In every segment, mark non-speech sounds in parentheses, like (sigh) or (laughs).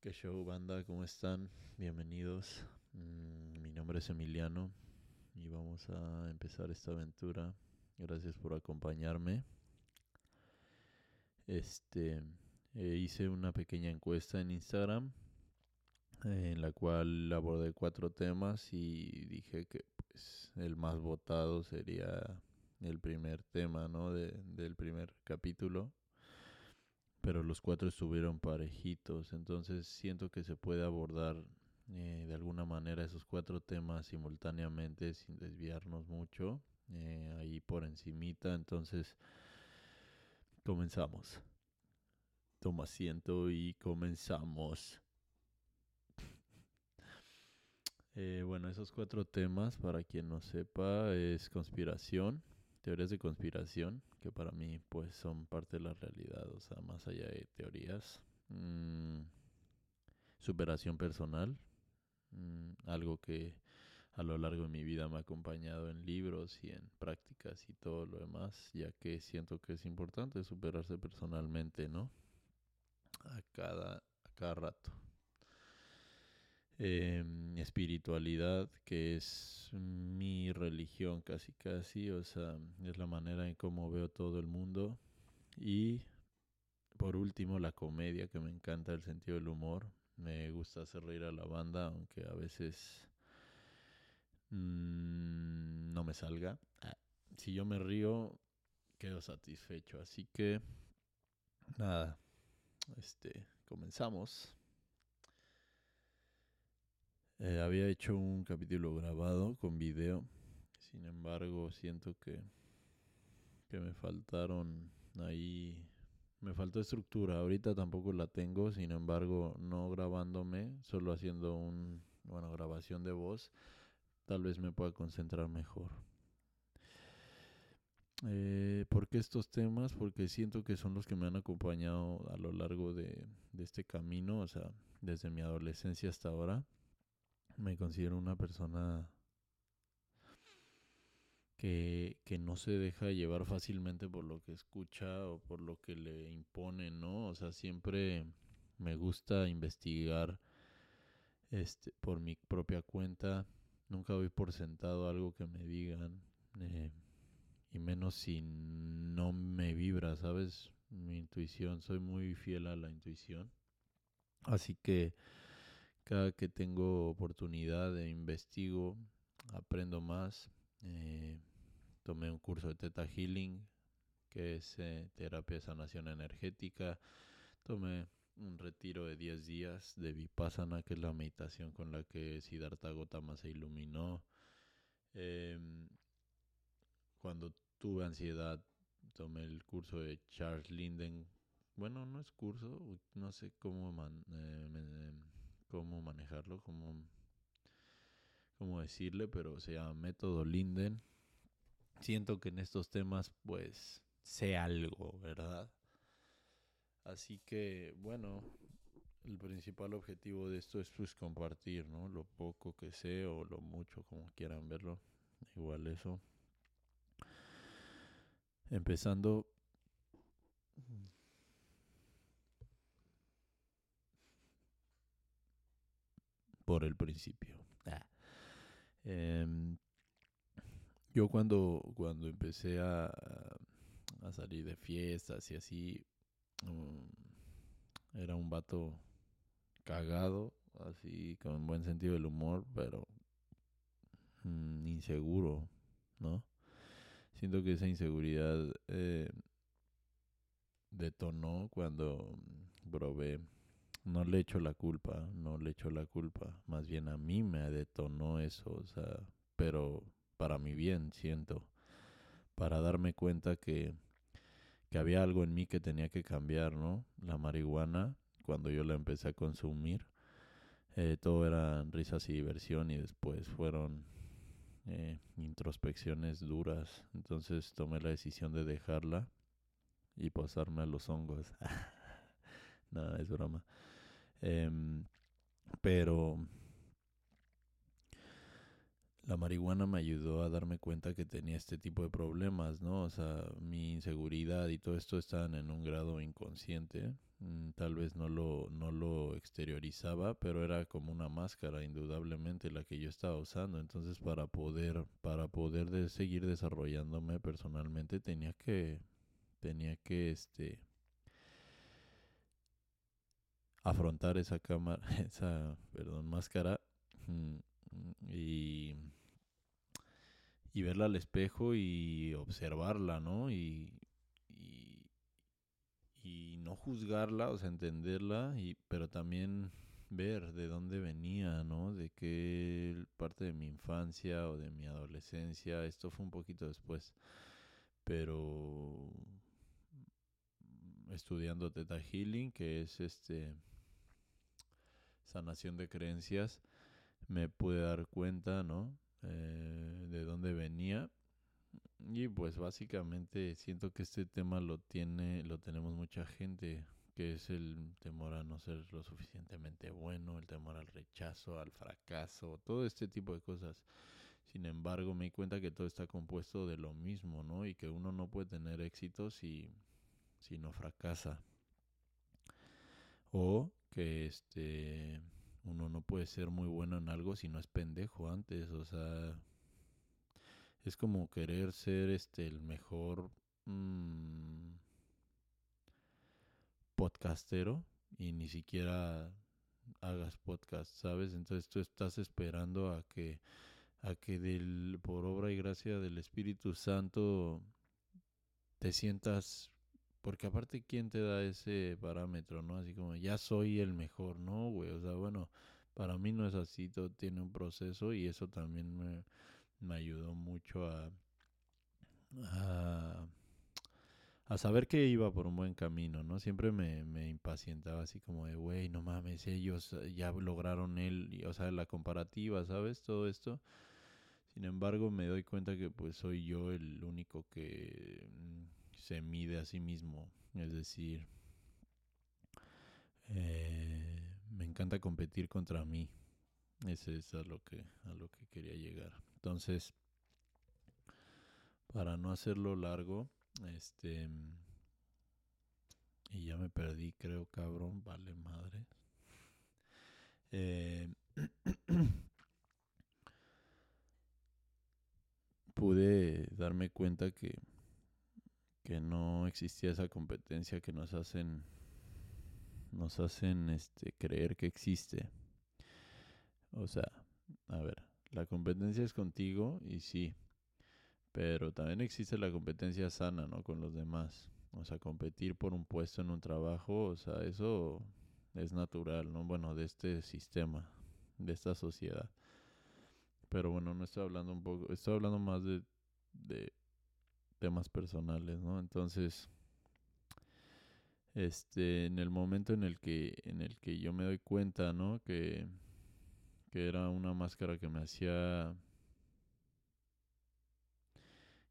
¿Qué show, banda? ¿Cómo están? Bienvenidos. Mm, mi nombre es Emiliano y vamos a empezar esta aventura. Gracias por acompañarme. Este, eh, hice una pequeña encuesta en Instagram en la cual abordé cuatro temas y dije que pues el más votado sería el primer tema, ¿no? De, del primer capítulo pero los cuatro estuvieron parejitos, entonces siento que se puede abordar eh, de alguna manera esos cuatro temas simultáneamente sin desviarnos mucho, eh, ahí por encimita, entonces comenzamos. Toma asiento y comenzamos. (laughs) Eh, bueno, esos cuatro temas, para quien no sepa, es conspiración, teorías de conspiración, que para mí pues son parte de la realidad, o sea, más allá de teorías. Mm, superación personal, mm, algo que a lo largo de mi vida me ha acompañado en libros y en prácticas y todo lo demás, ya que siento que es importante superarse personalmente, ¿no? A cada, a cada rato. Em, espiritualidad, que es mi religión casi casi, o sea, es la manera en cómo veo todo el mundo. Y por último, la comedia, que me encanta el sentido del humor. Me gusta hacer reír a la banda, aunque a veces mm, no me salga. Ah, si yo me río, quedo satisfecho. Así que, nada, este, comenzamos. Eh, había hecho un capítulo grabado con video. Sin embargo, siento que, que me faltaron ahí. Me faltó estructura. Ahorita tampoco la tengo. Sin embargo, no grabándome, solo haciendo un, bueno, grabación de voz, tal vez me pueda concentrar mejor. Eh, ¿Por qué estos temas? Porque siento que son los que me han acompañado a lo largo de, de este camino, o sea, desde mi adolescencia hasta ahora me considero una persona que, que, no se deja llevar fácilmente por lo que escucha o por lo que le impone, ¿no? O sea, siempre me gusta investigar este, por mi propia cuenta. Nunca doy por sentado algo que me digan. Eh, y menos si no me vibra, ¿sabes? Mi intuición. Soy muy fiel a la intuición. Así que cada que tengo oportunidad de investigo, aprendo más. Eh, tomé un curso de Theta Healing, que es eh, terapia de sanación energética. Tomé un retiro de 10 días de Vipassana, que es la meditación con la que Siddhartha Gautama se iluminó. Em, cuando tuve ansiedad, tomé el curso de Charles Linden. Bueno, no es curso, no sé cómo man, eh, cómo manejarlo, cómo, cómo decirle, pero se llama método Linden. Siento que en estos temas pues sé algo, ¿verdad? Así que bueno, el principal objetivo de esto es pues compartir, ¿no? Lo poco que sé o lo mucho, como quieran verlo. Igual eso. Empezando por el principio. Ah. Em, yo cuando, cuando empecé a, a, salir de fiestas y así, um, era un vato cagado, así con buen sentido del humor, pero mm, inseguro, ¿no? Siento que esa inseguridad eh, detonó cuando probé no le echo la culpa, no le echo la culpa. Más bien a mí me detonó eso, o sea, pero para mi bien, siento. Para darme cuenta que, que había algo en mí que tenía que cambiar, ¿no? La marihuana, cuando yo la empecé a consumir, eh, todo era risas y diversión y después fueron eh, introspecciones duras. Entonces tomé la decisión de dejarla y pasarme a los hongos. (laughs) Nada, es broma. Em, pero la marihuana me ayudó a darme cuenta que tenía este tipo de problemas, ¿no? O sea, mi inseguridad y todo esto estaban en un grado inconsciente. Mm, tal vez no lo, no lo exteriorizaba, pero era como una máscara indudablemente la que yo estaba usando. Entonces para poder, para poder de seguir desarrollándome personalmente tenía que, tenía que este afrontar esa cámara, (laughs) esa, perdón, máscara mm, y, y verla al espejo y observarla, ¿no? Y, y no juzgarla, o sea, entenderla, y, pero también ver de dónde venía, ¿no? De qué parte de mi infancia o de mi adolescencia, esto fue un poquito después, pero estudiando Theta Healing, que es este sanación de creencias, me pude dar cuenta, ¿no? Eh, de dónde venía y pues básicamente siento que este tema lo tiene, lo tenemos mucha gente, que es el temor a no ser lo suficientemente bueno, el temor al rechazo, al fracaso, todo este tipo de cosas. Sin embargo, me di cuenta que todo está compuesto de lo mismo, ¿no? Y que uno no puede tener éxito si, si no fracasa. O que este uno no puede ser muy bueno en algo si no es pendejo antes, o sea, es como querer ser este el mejor mm, podcastero y ni siquiera hagas podcast, ¿sabes? Entonces tú estás esperando a que a que del por obra y gracia del Espíritu Santo te sientas porque aparte quién te da ese parámetro, ¿no? Así como ya soy el mejor, no, güey, o sea, bueno, para mí no es así, todo tiene un proceso y eso también me me ayudó mucho a, a, saber que iba por un buen camino, ¿no? Siempre me, me impacientaba así como de, güey, no mames, ellos ya lograron él, o sea, la comparativa, ¿sabes? Todo esto. Sin embargo, me doy cuenta que pues soy yo el único que mm, se mide a sí mismo. Es decir, eh, me encanta competir contra mí. Ese es a lo que, a lo que quería llegar. Entonces, para no hacerlo largo, este... Y ya me perdí, creo, cabrón, vale madre. Eh, (clears throat) pude darme cuenta que, que no existía esa competencia que nos hacen nos hacen este creer que existe. O sea, a ver, la competencia es contigo y sí, pero también existe la competencia sana, ¿no? Con los demás. O sea, competir por un puesto en un trabajo, o sea, eso es natural, ¿no? Bueno, de este sistema, de esta sociedad. Pero bueno, no estoy hablando un poco, estoy hablando más de, de temas personales, ¿no? Entonces, este, en el momento en el que, en el que yo me doy cuenta, ¿no? Que que era una máscara que me hacía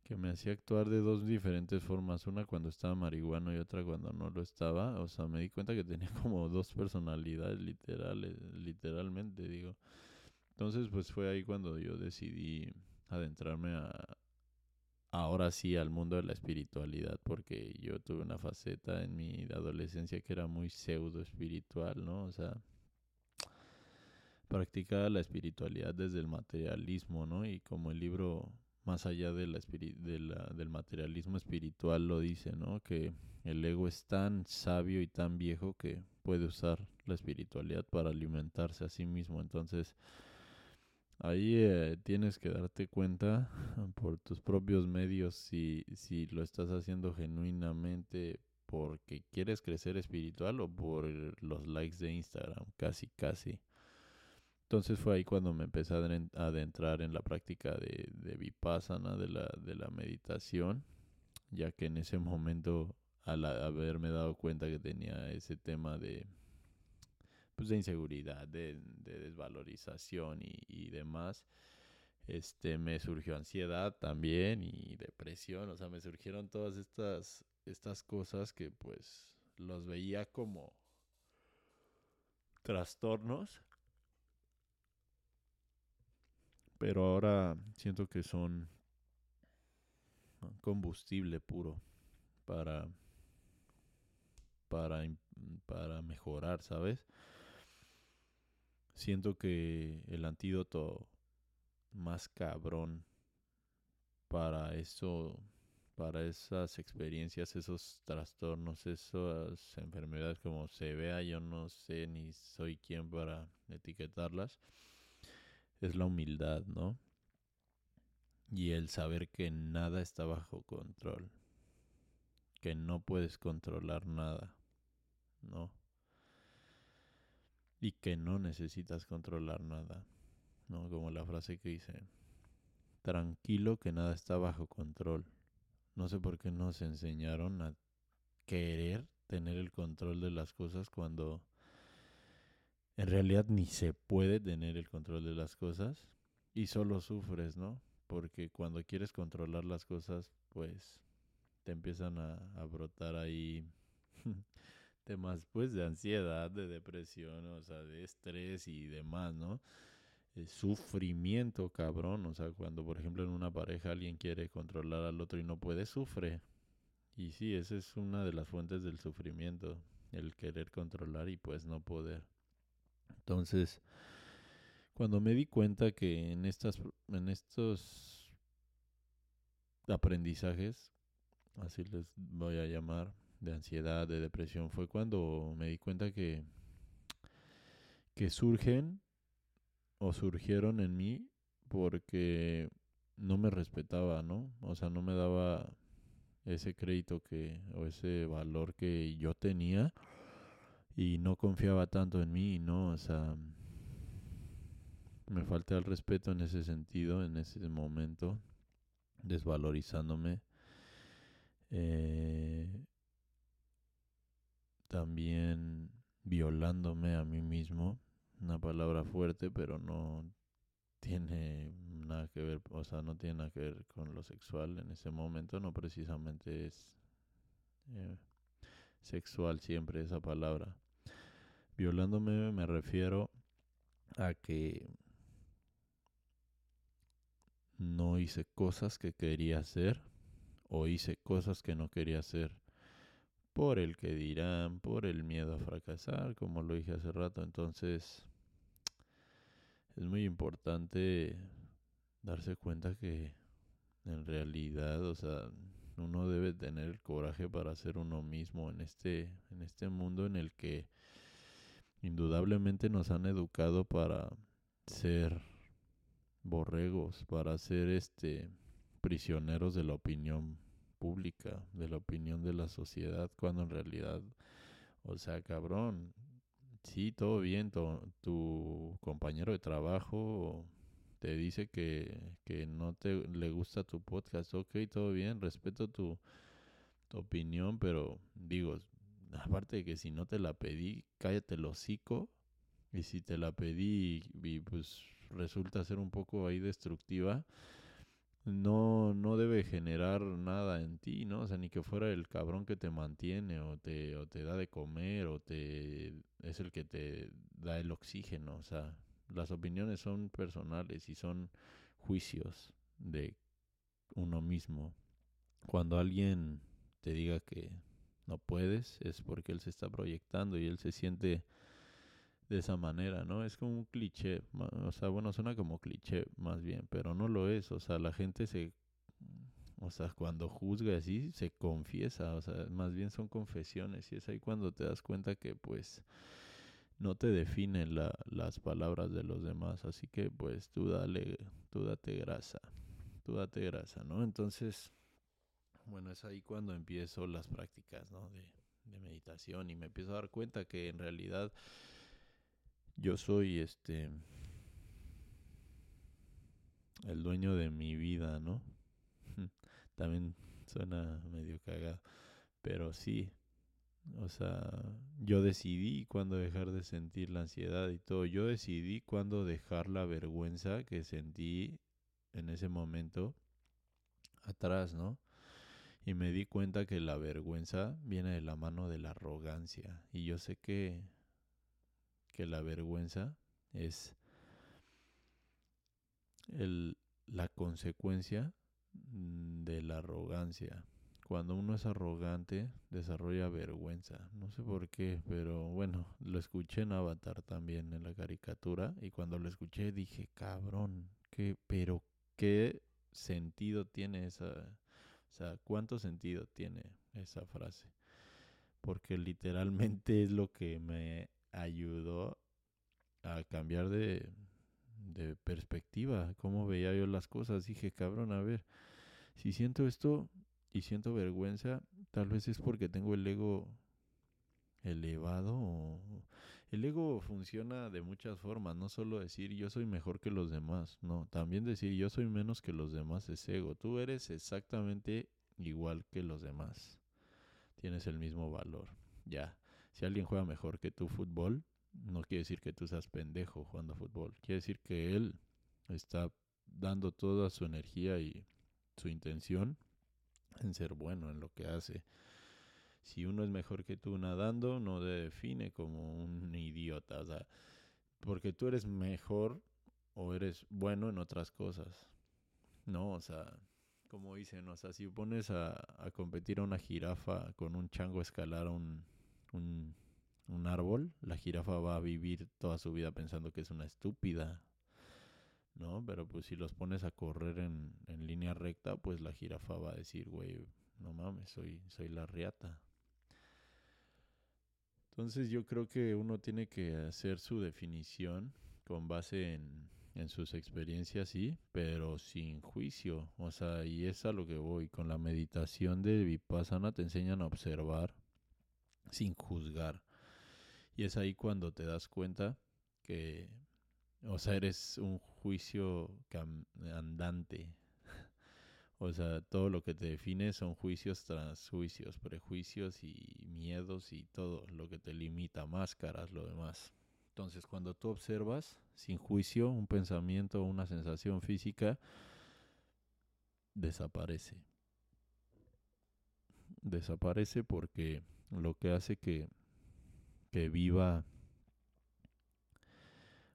que me hacía actuar de dos diferentes formas, una cuando estaba marihuano y otra cuando no lo estaba, o sea, me di cuenta que tenía (laughs) como dos personalidades literales, literalmente digo. Entonces, pues fue ahí cuando yo decidí adentrarme a ahora sí al mundo de la espiritualidad, porque yo tuve una faceta en mi adolescencia que era muy pseudo espiritual, ¿no? O sea, practicaba la espiritualidad desde el materialismo, ¿no? Y como el libro más allá de la, del materialismo espiritual lo dice, ¿no? Que el ego es tan sabio y tan viejo que puede usar la espiritualidad para alimentarse a sí mismo. Entonces, ahí eh, tienes que darte cuenta (laughs) por tus propios medios si, si lo estás haciendo genuinamente porque quieres crecer espiritual o por los likes de Instagram, casi, casi. Entonces fue ahí cuando me empecé a adentrar en la práctica de, de vipassana, de la, de la meditación, ya que en ese momento, al haberme dado cuenta que tenía ese tema de, pues de inseguridad, de, desvalorización y, y, demás, este, me surgió ansiedad también y depresión, o sea, me surgieron todas estas, estas cosas que pues los veía como trastornos pero ahora siento que son combustible puro para para para mejorar, ¿sabes? Siento que el antídoto más cabrón para eso, para esas experiencias, esos trastornos, esas enfermedades como se vea, yo no sé ni soy quien para etiquetarlas, es la humildad, ¿no? Y el saber que nada está bajo control, que no puedes controlar nada, ¿no? Y que no necesitas controlar nada, ¿no? Como la frase que dice, tranquilo que nada está bajo control. No sé por qué nos enseñaron a querer tener el control de las cosas cuando en realidad ni se puede tener el control de las cosas y solo sufres, ¿no? Porque cuando quieres controlar las cosas, pues te empiezan a, brotar ahí (laughs) temas pues de ansiedad, de depresión, o sea, de estrés y demás, ¿no? sufrimiento, cabrón. O sea, cuando por ejemplo en una pareja alguien quiere controlar al otro y no puede, sufre. Y sí, esa es una de las fuentes del sufrimiento, el querer controlar y pues no poder. Entonces, cuando me di cuenta que en estas en estos aprendizajes, así les voy a llamar, de ansiedad, de depresión, fue cuando me di cuenta que que surgen o surgieron en mí porque no me respetaba, ¿no? O sea, no me daba ese crédito que o ese valor que yo tenía y no confiaba tanto en mí, ¿no? O sea, me falté el respeto en ese sentido, en ese momento, desvalorizándome. Eh, también violándome a mí mismo una palabra fuerte, pero no tiene nada que ver, o sea, no tiene nada que ver con lo sexual en ese momento, no precisamente es eh, sexual siempre esa palabra. Violándome me refiero a que no hice cosas que quería hacer o hice cosas que no quería hacer por el que dirán, por el miedo a fracasar, como lo dije hace rato. Entonces, es muy importante darse cuenta que en realidad, o sea, uno debe tener el coraje para ser uno mismo en este, en este mundo en el que indudablemente nos han educado para ser borregos, para ser este prisioneros de la opinión pública, de la opinión de la sociedad, cuando en realidad, o sea, cabrón, sí, todo bien, tu, compañero de trabajo te dice que, que no te le gusta tu podcast, ok, todo bien, respeto tu, tu opinión, pero digo, aparte de que si no te la pedí, cállate el hocico, y si te la pedí y pues resulta ser un poco ahí destructiva, no, no generar nada en ti, ¿no? O sea, ni que fuera el cabrón que te mantiene o te, o te da de comer o te es el que te da el oxígeno. O sea, las opiniones son personales y son juicios de uno mismo. Cuando alguien te diga que no puedes, es porque él se está proyectando y él se siente de esa manera, ¿no? Es como un cliché, o sea, bueno, suena como cliché más bien, pero no lo es, o sea, la gente se, o sea, cuando juzga así, se confiesa, o sea, más bien son confesiones y es ahí cuando te das cuenta que pues no te definen la, las palabras de los demás, así que pues tú dale, tú date grasa, tú date grasa, ¿no? Entonces, bueno, es ahí cuando empiezo las prácticas, ¿no? De, de meditación y me empiezo a dar cuenta que en realidad yo soy este el dueño de mi vida, ¿no? También suena medio cagado, pero sí. O sea, yo decidí cuándo dejar de sentir la ansiedad y todo. Yo decidí cuándo dejar la vergüenza que sentí en ese momento atrás, ¿no? Y me di cuenta que la vergüenza viene de la mano de la arrogancia. Y yo sé que que la vergüenza es el, la consecuencia de la arrogancia. cuando uno es arrogante, desarrolla vergüenza. No sé por qué, pero bueno, lo escuché en Avatar también, en la caricatura, y cuando lo escuché dije, cabrón, qué, pero qué sentido tiene esa, o sea, cuánto sentido tiene esa frase. Porque literalmente es lo que me ayudó a cambiar de, de perspectiva, cómo veía yo las cosas. Dije, cabrón, a ver, si siento esto, y siento vergüenza, tal vez es porque tengo el ego elevado. El ego funciona de muchas formas, no solo decir yo soy mejor que los demás, no, también decir yo soy menos que los demás es ego. Tú eres exactamente igual que los demás. Tienes el mismo valor. Ya. Si alguien juega mejor que tu fútbol, no quiere decir que tú seas pendejo jugando fútbol. Quiere decir que él está dando toda su energía y su intención en ser bueno en lo que hace. Si uno es mejor que tú nadando, no te define como un idiota, o sea, porque tú eres mejor o eres bueno en otras cosas. No, o sea, como dicen, o sea, si pones a, a competir a una jirafa con un chango escalar un, un, un árbol, la jirafa va a vivir toda su vida pensando que es una estúpida. ¿no? Pero pues si los pones a correr en, en línea recta, pues la jirafa va a decir, güey, no mames, soy, soy la riata. Entonces yo creo que uno tiene que hacer su definición con base en, en sus experiencias, sí, pero sin juicio. O sea, y es a lo que voy. Con la meditación de Vipassana te enseñan a observar sin juzgar. Y es ahí cuando te das cuenta que o sea, eres un juicio andante. (laughs) O sea, todo lo que te define son juicios tras juicios, prejuicios y miedos y todo lo que te limita, máscaras, lo demás. Entonces, cuando tú observas sin juicio un pensamiento o una sensación física, desaparece. Desaparece porque lo que hace que, que viva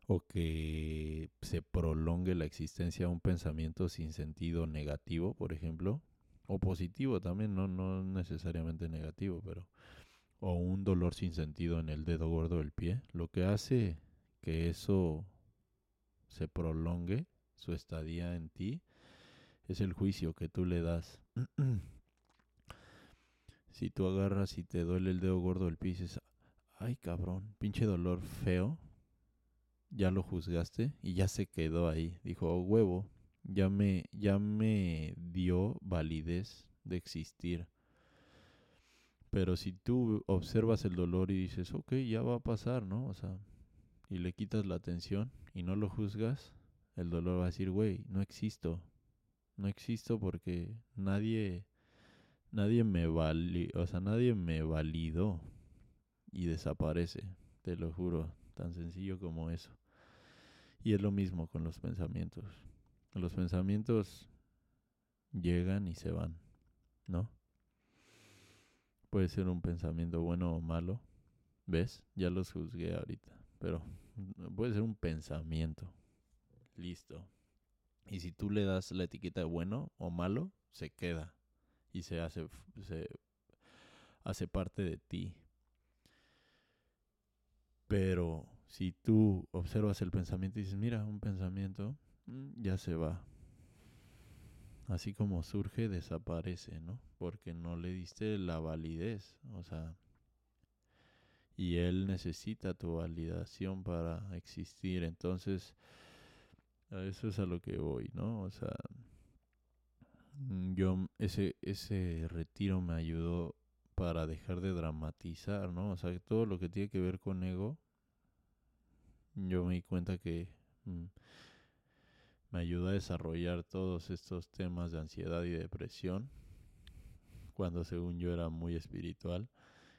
o que se prolongue la existencia de un pensamiento sin sentido negativo, por ejemplo, o positivo también, no, no necesariamente negativo, pero o un dolor sin sentido en el dedo gordo del pie, lo que hace que eso se prolongue su estadía en ti es el juicio que tú le das. (clears throat) si tú agarras y te duele el dedo gordo del pie y dices, ay cabrón, pinche dolor feo, ya lo juzgaste y ya se quedó ahí. Dijo, oh, huevo, ya me, ya me dio validez de existir. Pero si tú observas el dolor y dices, ok, ya va a pasar, ¿no? O sea, y le quitas la atención y no lo juzgas, el dolor va a decir, güey, no existo. No existo porque nadie, nadie me vali o sea, nadie me validó y desaparece, te lo juro, tan sencillo como eso. Y es lo mismo con los pensamientos. Los pensamientos llegan y se van, ¿no? Puede ser un pensamiento bueno o malo. ¿Ves? Ya los juzgué ahorita. Pero puede ser un pensamiento. Listo. Y si tú le das la etiqueta de bueno o malo, se queda. Y se hace, se hace parte de ti. Pero si tú observas el pensamiento y dices, mira, un pensamiento, mm, ya se va. Así como surge, desaparece, ¿no? Porque no le diste la validez, o sea, y él necesita tu validación para existir. Entonces, a eso es a lo que voy, ¿no? O sea, mm, yo ese ese retiro me ayudó para dejar de dramatizar, ¿no? O sea, todo lo que tiene que ver con ego yo me di cuenta que mm, me ayudó a desarrollar todos estos temas de ansiedad y depresión cuando según yo era muy espiritual.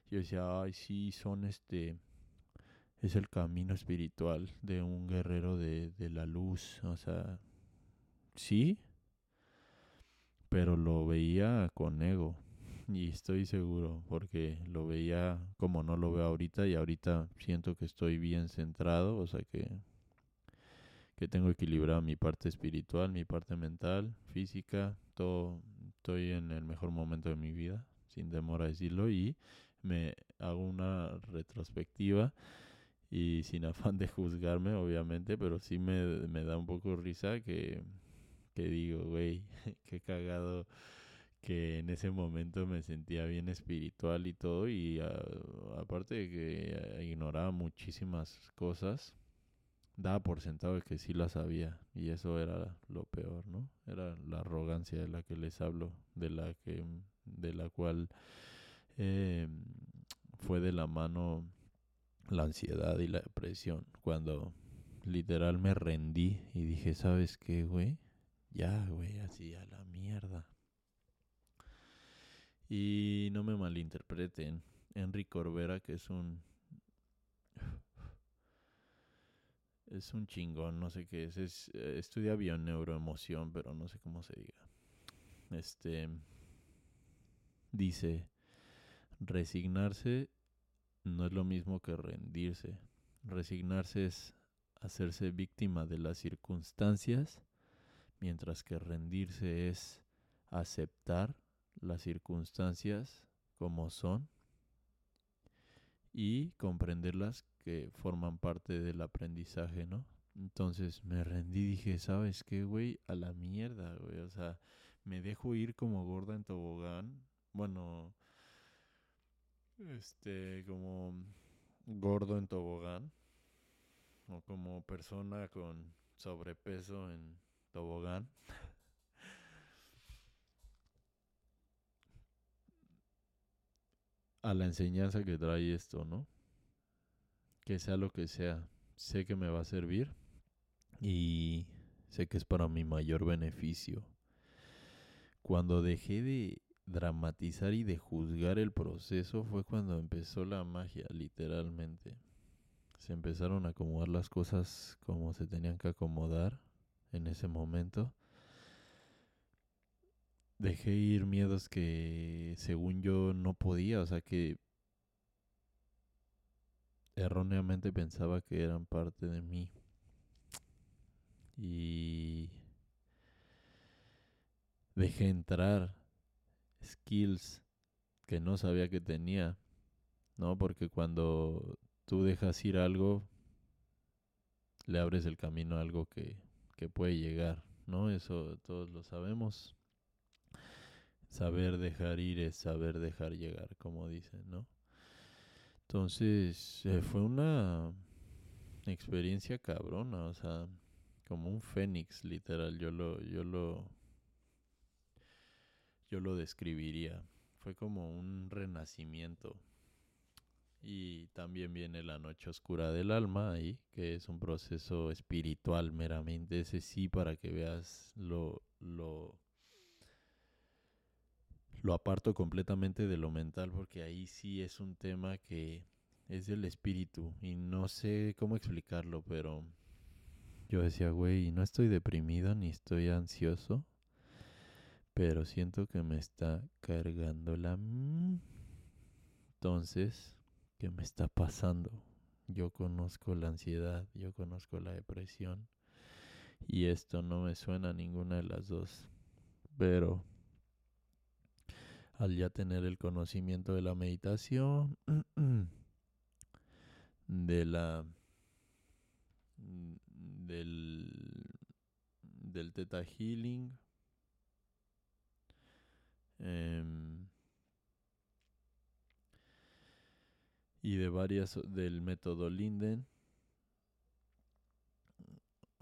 Yo decía, ay, sí, son este, es el camino espiritual de un guerrero de, de la luz, o sea, sí, pero lo veía con ego. Y estoy seguro, porque lo veía como no lo veo ahorita y ahorita siento que estoy bien centrado, o sea que, que tengo equilibrado mi parte espiritual, mi parte mental, física, todo, estoy en el mejor momento de mi vida, sin temor a decirlo, y me hago una retrospectiva y sin (laughs) afán de juzgarme, obviamente, pero sí me, me da un poco risa que, que digo, güey, (laughs) qué cagado que en ese momento me sentía bien espiritual y todo y aparte de que ignoraba muchísimas cosas, daba por sentado que sí las sabía y eso era lo peor, ¿no? Era la arrogancia de la que les hablo, de la que de la cual eh, fue de la mano la ansiedad y la depresión cuando literal me rendí y dije, ¿sabes qué, güey? Ya, güey, así a la mierda. Y no me malinterpreten, Enrique Corbera, que es un es un chingón, no sé qué es, es eh, estudia bioneuroemoción, pero no sé cómo se diga. Este dice, resignarse no es lo mismo que rendirse. Resignarse es hacerse víctima de las circunstancias, mientras que rendirse es aceptar las circunstancias como son y comprenderlas que forman parte del aprendizaje, ¿no? Entonces me rendí y dije, ¿sabes qué, güey? A la mierda, güey. O sea, me dejo ir como gorda en tobogán. Bueno, este, como gordo en tobogán. O como persona con sobrepeso en tobogán. (laughs) a la enseñanza que trae esto, ¿no? Que sea lo que sea, sé que me va a servir y sé que es para mi mayor beneficio. Cuando dejé de dramatizar y de juzgar el proceso fue cuando empezó la magia, literalmente. Se empezaron a acomodar las cosas como se tenían que acomodar en ese momento dejé ir miedos que según yo no podía, o sea que erróneamente pensaba que eran parte de mí. Y dejé entrar skills que no sabía que tenía, ¿no? Porque cuando tú dejas ir algo, le abres el camino a algo que, que puede llegar, ¿no? Eso todos lo sabemos. Saber dejar ir es saber dejar llegar, como dicen, ¿no? Entonces, eh, fue una experiencia cabrona, o sea, como un fénix, literal, yo lo, yo lo, yo lo describiría. Fue como un renacimiento. Y también viene la noche oscura del alma ahí, que es un proceso espiritual meramente, ese sí, para que veas lo, lo lo aparto completamente de lo mental porque ahí sí es un tema que es del espíritu y no sé cómo explicarlo, pero yo decía, güey, no estoy deprimido ni estoy ansioso, pero siento que me está cargando la... Entonces, ¿qué me está pasando? Yo conozco la ansiedad, yo conozco la depresión y esto no me suena a ninguna de las dos, pero al ya tener el conocimiento de la meditación, (clears throat) de la del, del Theta Healing, em, y de varias del método Linden,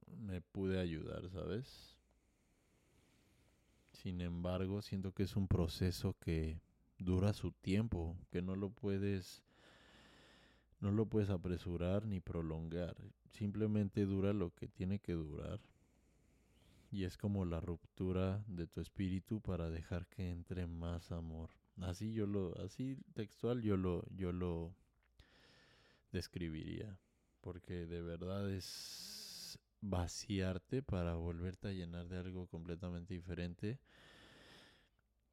me pude ayudar, ¿sabes? Sin embargo, siento que es un proceso que dura su tiempo, que no lo puedes no lo puedes apresurar ni prolongar, simplemente dura lo que tiene que durar. Y es como la ruptura de tu espíritu para dejar que entre más amor. Así yo lo así textual yo lo yo lo describiría, porque de verdad es vaciarte para volverte a llenar de algo completamente diferente.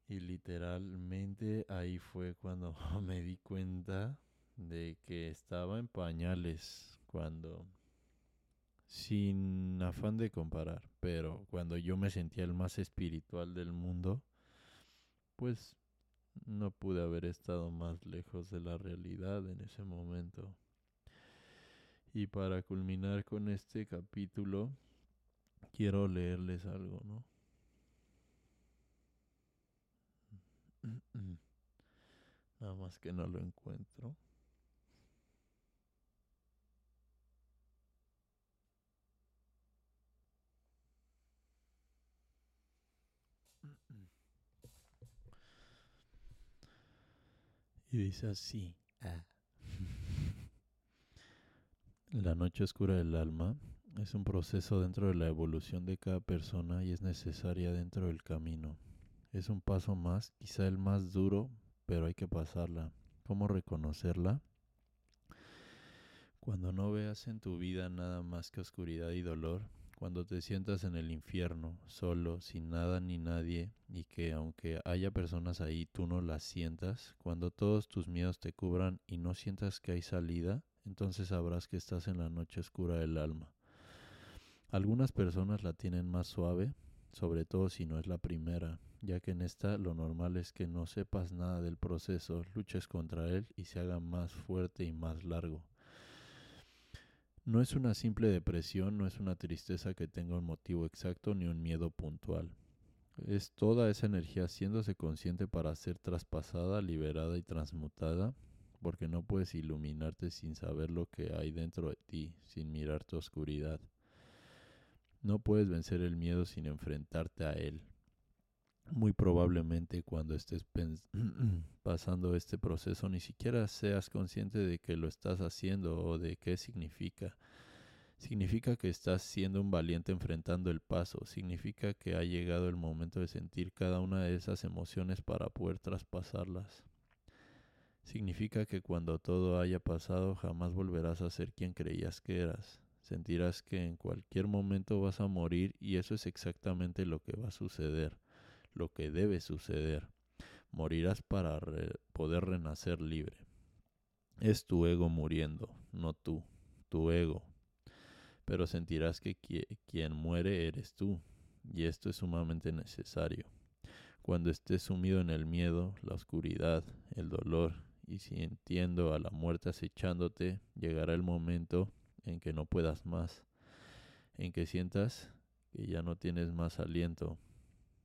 Y literalmente ahí fue cuando (laughs) me di cuenta de que estaba en pañales, cuando, sin afán de comparar, pero cuando yo me sentía el más espiritual del mundo, pues no pude haber estado más lejos de la realidad en ese momento. Y para culminar con este capítulo, quiero leerles algo, ¿no? (clears throat) Nada más que no lo encuentro. (clears throat) Y dice así. Ah. La noche oscura del alma es un proceso dentro de la evolución de cada persona y es necesaria dentro del camino. Es un paso más, quizá el más duro, pero hay que pasarla. ¿Cómo reconocerla? Cuando no veas en tu vida nada más que oscuridad y dolor, cuando te sientas en el infierno, solo, sin nada ni nadie, y que aunque haya personas ahí, tú no las sientas, cuando todos tus miedos te cubran y no sientas que hay salida, entonces sabrás que estás en la noche oscura del alma. Algunas personas la tienen más suave, sobre todo si no es la primera, ya que en esta lo normal es que no sepas nada del proceso, luches contra él y se haga más fuerte y más largo. No es una simple depresión, no es una tristeza que tenga un motivo exacto ni un miedo puntual. Es toda esa energía haciéndose consciente para ser traspasada, liberada y transmutada, porque no puedes iluminarte sin saber lo que hay dentro de ti, sin mirar tu oscuridad. No puedes vencer el miedo sin enfrentarte a él. Muy probablemente cuando estés (clears throat) pasando este proceso ni siquiera seas consciente de que lo estás haciendo o de qué significa. Significa que estás siendo un valiente enfrentando el paso. Significa que ha llegado el momento de sentir cada una de esas emociones para poder traspasarlas. Significa que cuando todo haya pasado jamás volverás a ser quien creías que eras. Sentirás que en cualquier momento vas a morir y eso es exactamente lo que va a suceder, lo que debe suceder. Morirás para poder renacer libre. Es tu ego muriendo, no tú, tu ego. Pero sentirás que quien muere eres tú, y esto es sumamente necesario. Cuando estés sumido en el miedo, la oscuridad, el dolor, y sintiendo a la muerte acechándote, llegará el momento en que no puedas más, en que sientas que ya no tienes más aliento,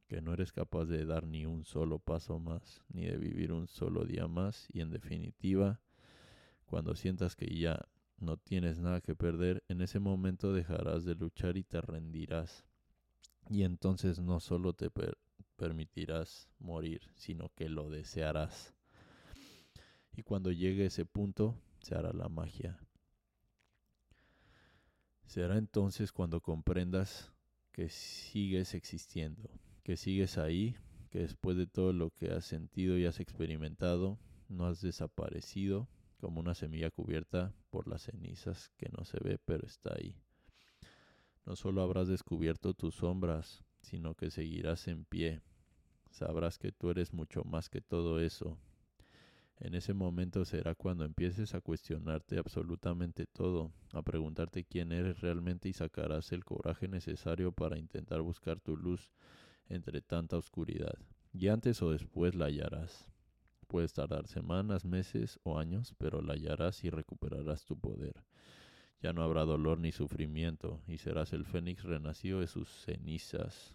que no eres capaz de dar ni un solo paso más, ni de vivir un solo día más y en definitiva, cuando sientas que ya no tienes nada que perder, en ese momento dejarás de luchar y te rendirás. Y entonces no solo te permitirás morir, sino que lo desearás. Y cuando llegue ese punto, se hará la magia. Será entonces cuando comprendas que sigues existiendo, que sigues ahí, que después de todo lo que has sentido y has experimentado, no has desaparecido como una semilla cubierta por las cenizas que no se ve pero está ahí. No solo habrás descubierto tus sombras, sino que seguirás en pie. Sabrás que tú eres mucho más que todo eso. En ese momento será cuando empieces a cuestionarte absolutamente todo, a preguntarte quién eres realmente y sacarás el coraje necesario para intentar buscar tu luz entre tanta oscuridad, y antes o después la hallarás. Puedes tardar semanas, meses o años, pero la hallarás y recuperarás tu poder. Ya no habrá dolor ni sufrimiento, y serás el fénix renacido de sus cenizas,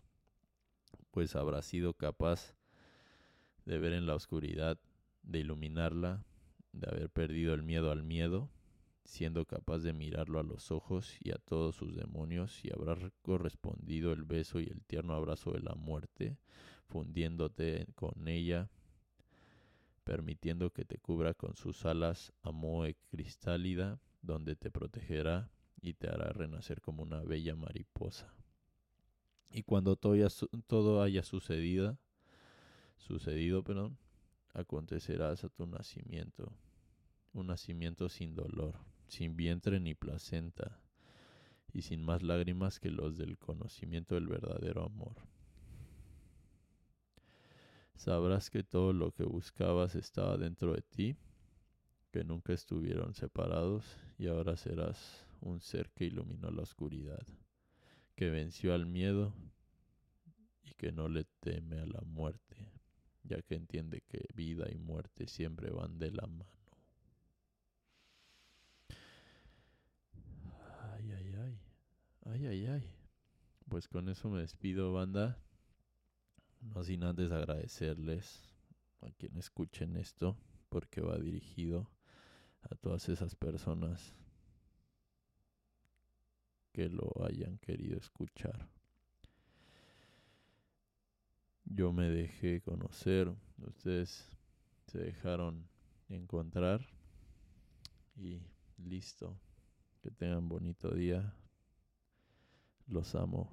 pues habrás sido capaz de ver en la oscuridad, de iluminarla, de haber perdido el miedo al miedo, siendo capaz de mirarlo a los ojos y a todos sus demonios, y habrás correspondido el beso y el tierno abrazo de la muerte, fundiéndote con ella, permitiendo que te cubra con sus alas amoe cristálida, donde te protegerá y te hará renacer como una bella mariposa. Y cuando todo haya, todo haya sucedido, sucedido, perdón, acontecerás a tu nacimiento, un nacimiento sin dolor, sin vientre ni placenta, y sin más lágrimas que los del conocimiento del verdadero amor. Sabrás que todo lo que buscabas estaba dentro de ti, que nunca estuvieron separados, y ahora serás un ser que iluminó la oscuridad, que venció al miedo y que no le teme a la muerte, ya que entiende que vida y muerte siempre van de la mano. Ay, ay, ay. Ay, ay, ay. Pues con eso me despido, banda. No sin antes agradecerles a quien escuchen esto, porque va dirigido a todas esas personas que lo hayan querido escuchar. Yo me dejé conocer, ustedes se dejaron encontrar y listo. Que tengan bonito día. Los amo.